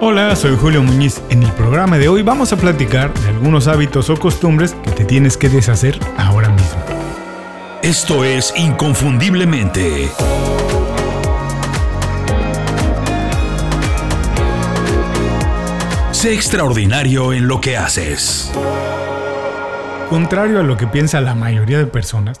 Hola, soy Julio Muñiz. En el programa de hoy vamos a platicar de algunos hábitos o costumbres que te tienes que deshacer ahora mismo. Esto es Inconfundiblemente. Sé extraordinario en lo que haces. Contrario a lo que piensa la mayoría de personas,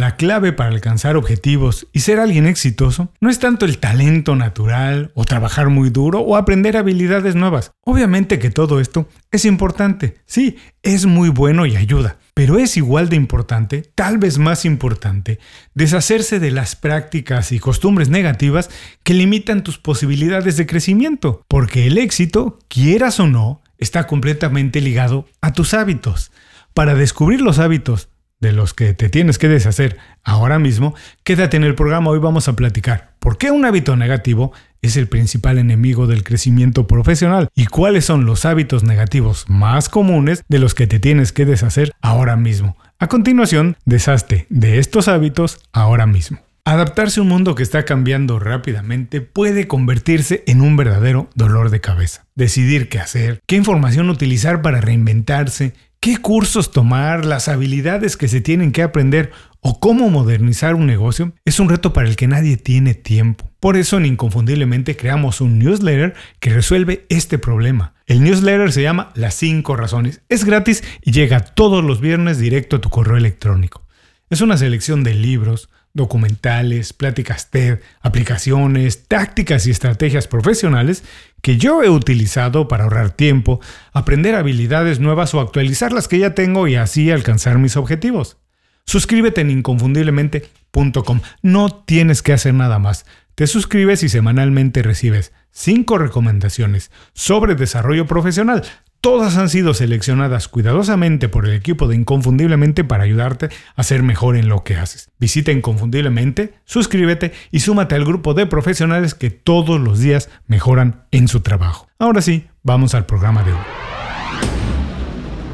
la clave para alcanzar objetivos y ser alguien exitoso no es tanto el talento natural o trabajar muy duro o aprender habilidades nuevas. Obviamente que todo esto es importante, sí, es muy bueno y ayuda, pero es igual de importante, tal vez más importante, deshacerse de las prácticas y costumbres negativas que limitan tus posibilidades de crecimiento, porque el éxito, quieras o no, está completamente ligado a tus hábitos. Para descubrir los hábitos de los que te tienes que deshacer ahora mismo, quédate en el programa. Hoy vamos a platicar por qué un hábito negativo es el principal enemigo del crecimiento profesional y cuáles son los hábitos negativos más comunes de los que te tienes que deshacer ahora mismo. A continuación, deshazte de estos hábitos ahora mismo. Adaptarse a un mundo que está cambiando rápidamente puede convertirse en un verdadero dolor de cabeza. Decidir qué hacer, qué información utilizar para reinventarse, qué cursos tomar, las habilidades que se tienen que aprender o cómo modernizar un negocio es un reto para el que nadie tiene tiempo. Por eso en Inconfundiblemente creamos un newsletter que resuelve este problema. El newsletter se llama Las 5 Razones. Es gratis y llega todos los viernes directo a tu correo electrónico. Es una selección de libros, documentales, pláticas TED, aplicaciones, tácticas y estrategias profesionales que yo he utilizado para ahorrar tiempo, aprender habilidades nuevas o actualizar las que ya tengo y así alcanzar mis objetivos. Suscríbete en inconfundiblemente.com. No tienes que hacer nada más. Te suscribes y semanalmente recibes 5 recomendaciones sobre desarrollo profesional, Todas han sido seleccionadas cuidadosamente por el equipo de Inconfundiblemente para ayudarte a ser mejor en lo que haces. Visita Inconfundiblemente, suscríbete y súmate al grupo de profesionales que todos los días mejoran en su trabajo. Ahora sí, vamos al programa de hoy.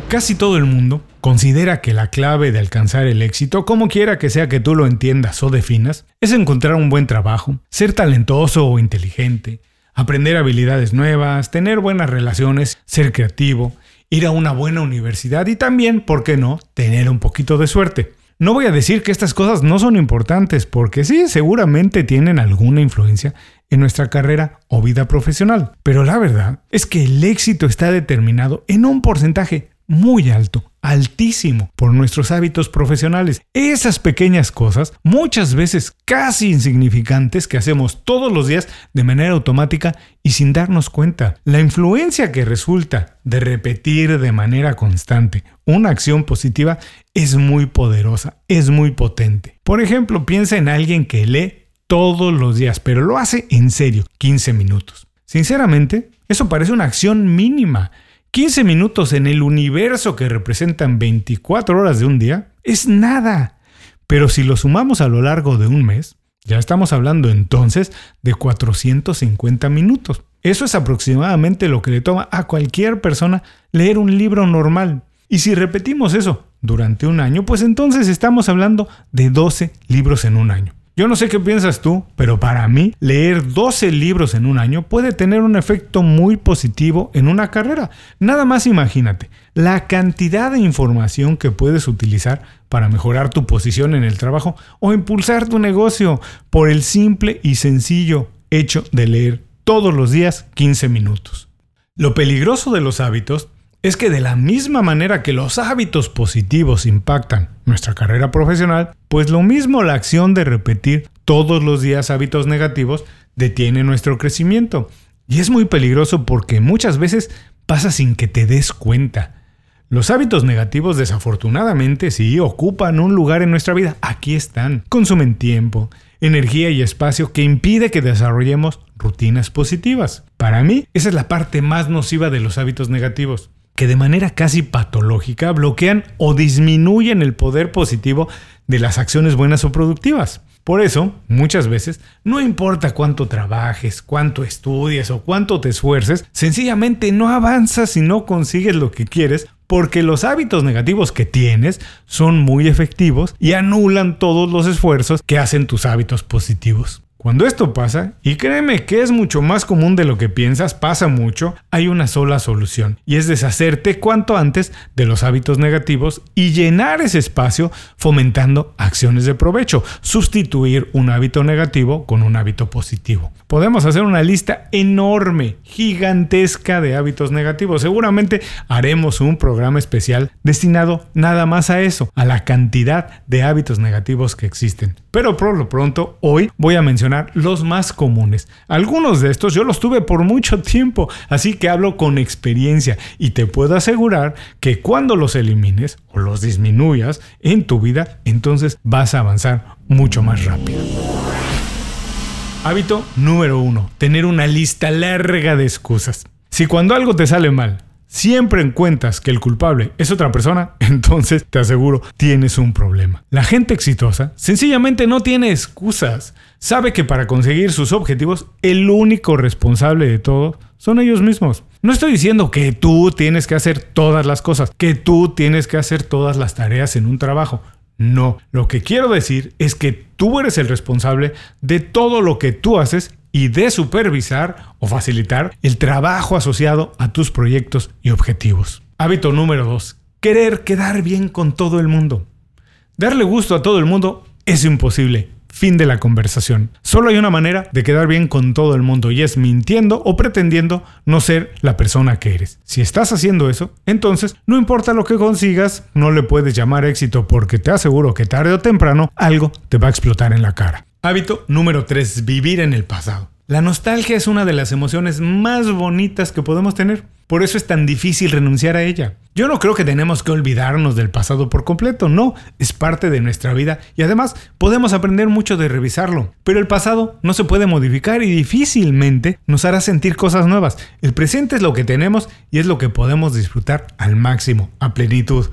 Casi todo el mundo considera que la clave de alcanzar el éxito, como quiera que sea que tú lo entiendas o definas, es encontrar un buen trabajo, ser talentoso o inteligente, aprender habilidades nuevas, tener buenas relaciones, ser creativo, ir a una buena universidad y también, ¿por qué no?, tener un poquito de suerte. No voy a decir que estas cosas no son importantes, porque sí, seguramente tienen alguna influencia en nuestra carrera o vida profesional. Pero la verdad es que el éxito está determinado en un porcentaje muy alto, altísimo, por nuestros hábitos profesionales. Esas pequeñas cosas, muchas veces casi insignificantes, que hacemos todos los días de manera automática y sin darnos cuenta. La influencia que resulta de repetir de manera constante una acción positiva es muy poderosa, es muy potente. Por ejemplo, piensa en alguien que lee todos los días, pero lo hace en serio, 15 minutos. Sinceramente, eso parece una acción mínima 15 minutos en el universo que representan 24 horas de un día es nada. Pero si lo sumamos a lo largo de un mes, ya estamos hablando entonces de 450 minutos. Eso es aproximadamente lo que le toma a cualquier persona leer un libro normal. Y si repetimos eso durante un año, pues entonces estamos hablando de 12 libros en un año. Yo no sé qué piensas tú, pero para mí leer 12 libros en un año puede tener un efecto muy positivo en una carrera. Nada más imagínate la cantidad de información que puedes utilizar para mejorar tu posición en el trabajo o impulsar tu negocio por el simple y sencillo hecho de leer todos los días 15 minutos. Lo peligroso de los hábitos es que de la misma manera que los hábitos positivos impactan nuestra carrera profesional, pues lo mismo la acción de repetir todos los días hábitos negativos detiene nuestro crecimiento. Y es muy peligroso porque muchas veces pasa sin que te des cuenta. Los hábitos negativos desafortunadamente sí ocupan un lugar en nuestra vida. Aquí están. Consumen tiempo, energía y espacio que impide que desarrollemos rutinas positivas. Para mí, esa es la parte más nociva de los hábitos negativos que de manera casi patológica bloquean o disminuyen el poder positivo de las acciones buenas o productivas. Por eso, muchas veces, no importa cuánto trabajes, cuánto estudies o cuánto te esfuerces, sencillamente no avanzas y no consigues lo que quieres porque los hábitos negativos que tienes son muy efectivos y anulan todos los esfuerzos que hacen tus hábitos positivos. Cuando esto pasa, y créeme que es mucho más común de lo que piensas, pasa mucho, hay una sola solución, y es deshacerte cuanto antes de los hábitos negativos y llenar ese espacio fomentando acciones de provecho, sustituir un hábito negativo con un hábito positivo. Podemos hacer una lista enorme, gigantesca de hábitos negativos. Seguramente haremos un programa especial destinado nada más a eso, a la cantidad de hábitos negativos que existen. Pero por lo pronto, hoy voy a mencionar los más comunes. Algunos de estos yo los tuve por mucho tiempo, así que hablo con experiencia y te puedo asegurar que cuando los elimines o los disminuyas en tu vida, entonces vas a avanzar mucho más rápido. Hábito número uno, tener una lista larga de excusas. Si cuando algo te sale mal, siempre encuentras que el culpable es otra persona, entonces te aseguro tienes un problema. La gente exitosa sencillamente no tiene excusas. Sabe que para conseguir sus objetivos el único responsable de todo son ellos mismos. No estoy diciendo que tú tienes que hacer todas las cosas, que tú tienes que hacer todas las tareas en un trabajo. No, lo que quiero decir es que tú eres el responsable de todo lo que tú haces y de supervisar o facilitar el trabajo asociado a tus proyectos y objetivos. Hábito número 2. Querer quedar bien con todo el mundo. Darle gusto a todo el mundo es imposible. Fin de la conversación. Solo hay una manera de quedar bien con todo el mundo y es mintiendo o pretendiendo no ser la persona que eres. Si estás haciendo eso, entonces no importa lo que consigas, no le puedes llamar éxito porque te aseguro que tarde o temprano algo te va a explotar en la cara. Hábito número 3. Vivir en el pasado. La nostalgia es una de las emociones más bonitas que podemos tener. Por eso es tan difícil renunciar a ella. Yo no creo que tenemos que olvidarnos del pasado por completo, no, es parte de nuestra vida y además podemos aprender mucho de revisarlo. Pero el pasado no se puede modificar y difícilmente nos hará sentir cosas nuevas. El presente es lo que tenemos y es lo que podemos disfrutar al máximo, a plenitud.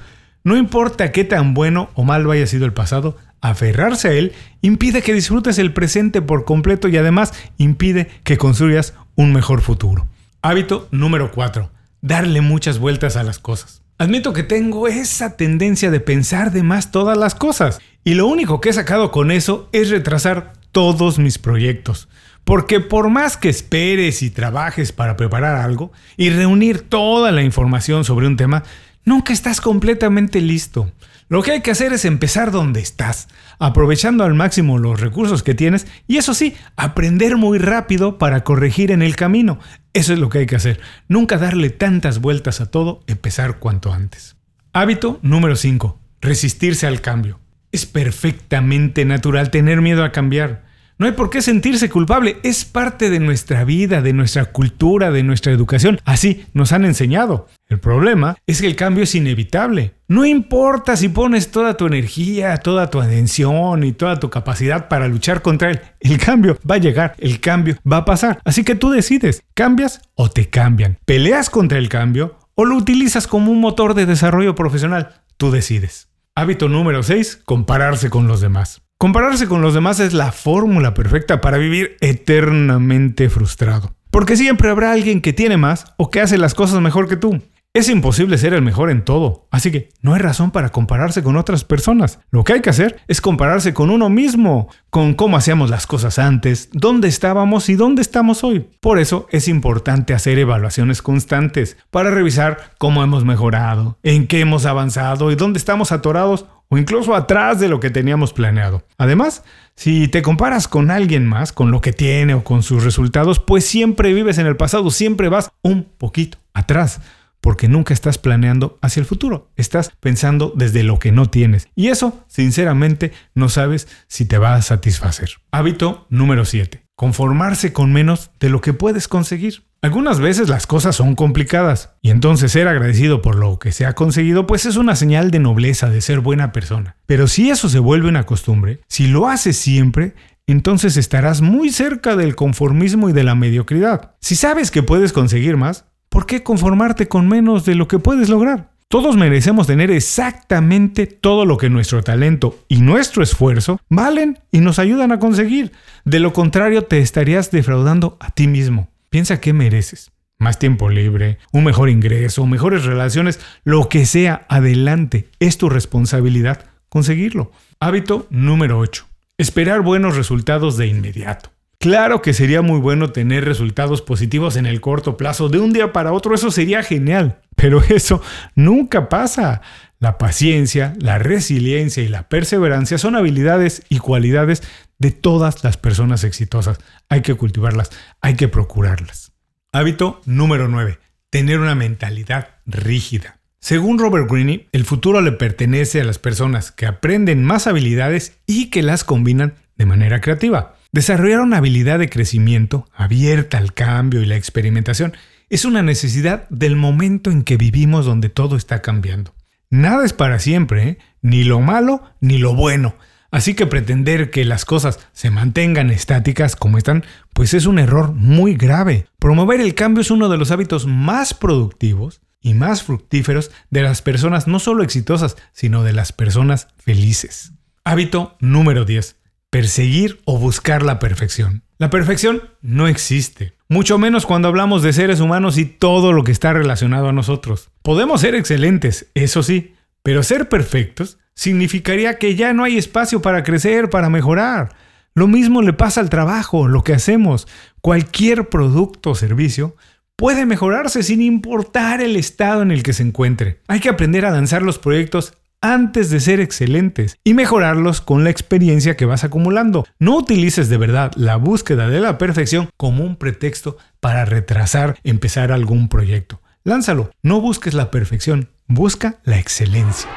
No importa qué tan bueno o malo haya sido el pasado, aferrarse a él impide que disfrutes el presente por completo y además impide que construyas un mejor futuro. Hábito número 4. Darle muchas vueltas a las cosas. Admito que tengo esa tendencia de pensar de más todas las cosas y lo único que he sacado con eso es retrasar todos mis proyectos. Porque por más que esperes y trabajes para preparar algo y reunir toda la información sobre un tema, nunca estás completamente listo. Lo que hay que hacer es empezar donde estás, aprovechando al máximo los recursos que tienes y eso sí, aprender muy rápido para corregir en el camino. Eso es lo que hay que hacer. Nunca darle tantas vueltas a todo, empezar cuanto antes. Hábito número 5. Resistirse al cambio. Es perfectamente natural tener miedo a cambiar. No hay por qué sentirse culpable, es parte de nuestra vida, de nuestra cultura, de nuestra educación. Así nos han enseñado. El problema es que el cambio es inevitable. No importa si pones toda tu energía, toda tu atención y toda tu capacidad para luchar contra él. El cambio va a llegar, el cambio va a pasar. Así que tú decides, ¿cambias o te cambian? ¿Peleas contra el cambio o lo utilizas como un motor de desarrollo profesional? Tú decides. Hábito número 6, compararse con los demás. Compararse con los demás es la fórmula perfecta para vivir eternamente frustrado. Porque siempre habrá alguien que tiene más o que hace las cosas mejor que tú. Es imposible ser el mejor en todo, así que no hay razón para compararse con otras personas. Lo que hay que hacer es compararse con uno mismo, con cómo hacíamos las cosas antes, dónde estábamos y dónde estamos hoy. Por eso es importante hacer evaluaciones constantes para revisar cómo hemos mejorado, en qué hemos avanzado y dónde estamos atorados o incluso atrás de lo que teníamos planeado. Además, si te comparas con alguien más, con lo que tiene o con sus resultados, pues siempre vives en el pasado, siempre vas un poquito atrás, porque nunca estás planeando hacia el futuro, estás pensando desde lo que no tienes. Y eso, sinceramente, no sabes si te va a satisfacer. Hábito número 7. Conformarse con menos de lo que puedes conseguir. Algunas veces las cosas son complicadas y entonces ser agradecido por lo que se ha conseguido pues es una señal de nobleza, de ser buena persona. Pero si eso se vuelve una costumbre, si lo haces siempre, entonces estarás muy cerca del conformismo y de la mediocridad. Si sabes que puedes conseguir más, ¿por qué conformarte con menos de lo que puedes lograr? Todos merecemos tener exactamente todo lo que nuestro talento y nuestro esfuerzo valen y nos ayudan a conseguir. De lo contrario, te estarías defraudando a ti mismo. Piensa qué mereces. Más tiempo libre, un mejor ingreso, mejores relaciones, lo que sea, adelante. Es tu responsabilidad conseguirlo. Hábito número 8. Esperar buenos resultados de inmediato. Claro que sería muy bueno tener resultados positivos en el corto plazo, de un día para otro, eso sería genial, pero eso nunca pasa. La paciencia, la resiliencia y la perseverancia son habilidades y cualidades de todas las personas exitosas. Hay que cultivarlas, hay que procurarlas. Hábito número 9. Tener una mentalidad rígida. Según Robert Greene, el futuro le pertenece a las personas que aprenden más habilidades y que las combinan de manera creativa. Desarrollar una habilidad de crecimiento abierta al cambio y la experimentación es una necesidad del momento en que vivimos donde todo está cambiando. Nada es para siempre, ¿eh? ni lo malo ni lo bueno. Así que pretender que las cosas se mantengan estáticas como están, pues es un error muy grave. Promover el cambio es uno de los hábitos más productivos y más fructíferos de las personas no solo exitosas, sino de las personas felices. Hábito número 10 perseguir o buscar la perfección. La perfección no existe, mucho menos cuando hablamos de seres humanos y todo lo que está relacionado a nosotros. Podemos ser excelentes, eso sí, pero ser perfectos significaría que ya no hay espacio para crecer, para mejorar. Lo mismo le pasa al trabajo, lo que hacemos. Cualquier producto o servicio puede mejorarse sin importar el estado en el que se encuentre. Hay que aprender a lanzar los proyectos antes de ser excelentes y mejorarlos con la experiencia que vas acumulando. No utilices de verdad la búsqueda de la perfección como un pretexto para retrasar empezar algún proyecto. Lánzalo, no busques la perfección, busca la excelencia.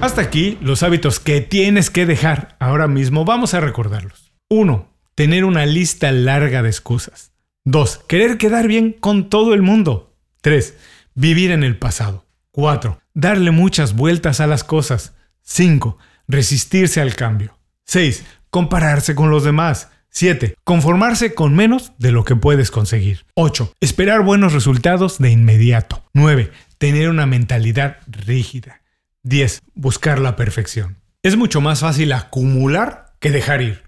Hasta aquí los hábitos que tienes que dejar ahora mismo. Vamos a recordarlos. 1. Tener una lista larga de excusas. 2. Querer quedar bien con todo el mundo. 3. Vivir en el pasado. 4. Darle muchas vueltas a las cosas. 5. Resistirse al cambio. 6. Compararse con los demás. 7. Conformarse con menos de lo que puedes conseguir. 8. Esperar buenos resultados de inmediato. 9. Tener una mentalidad rígida. 10. Buscar la perfección. Es mucho más fácil acumular que dejar ir.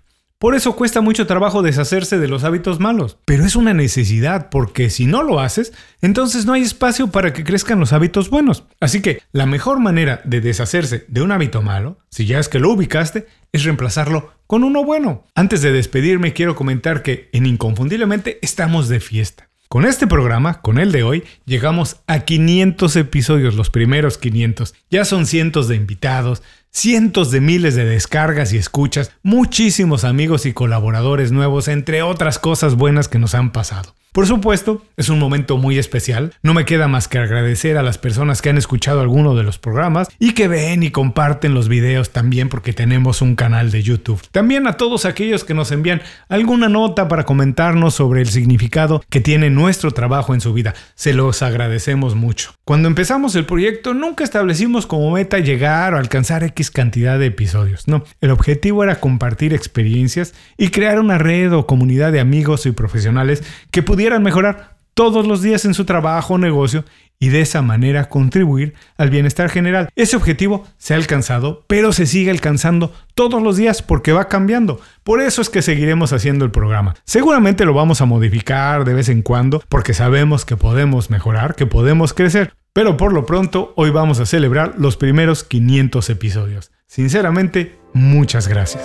Por eso cuesta mucho trabajo deshacerse de los hábitos malos, pero es una necesidad porque si no lo haces, entonces no hay espacio para que crezcan los hábitos buenos. Así que la mejor manera de deshacerse de un hábito malo, si ya es que lo ubicaste, es reemplazarlo con uno bueno. Antes de despedirme quiero comentar que en Inconfundiblemente estamos de fiesta. Con este programa, con el de hoy, llegamos a 500 episodios, los primeros 500. Ya son cientos de invitados, cientos de miles de descargas y escuchas, muchísimos amigos y colaboradores nuevos, entre otras cosas buenas que nos han pasado. Por supuesto, es un momento muy especial. No me queda más que agradecer a las personas que han escuchado alguno de los programas y que ven y comparten los videos también porque tenemos un canal de YouTube. También a todos aquellos que nos envían alguna nota para comentarnos sobre el significado que tiene nuestro trabajo en su vida. Se los agradecemos mucho. Cuando empezamos el proyecto nunca establecimos como meta llegar o alcanzar X cantidad de episodios. No, el objetivo era compartir experiencias y crear una red o comunidad de amigos y profesionales que pudieran mejorar todos los días en su trabajo o negocio y de esa manera contribuir al bienestar general. Ese objetivo se ha alcanzado, pero se sigue alcanzando todos los días porque va cambiando. Por eso es que seguiremos haciendo el programa. Seguramente lo vamos a modificar de vez en cuando porque sabemos que podemos mejorar, que podemos crecer. Pero por lo pronto, hoy vamos a celebrar los primeros 500 episodios. Sinceramente, muchas gracias.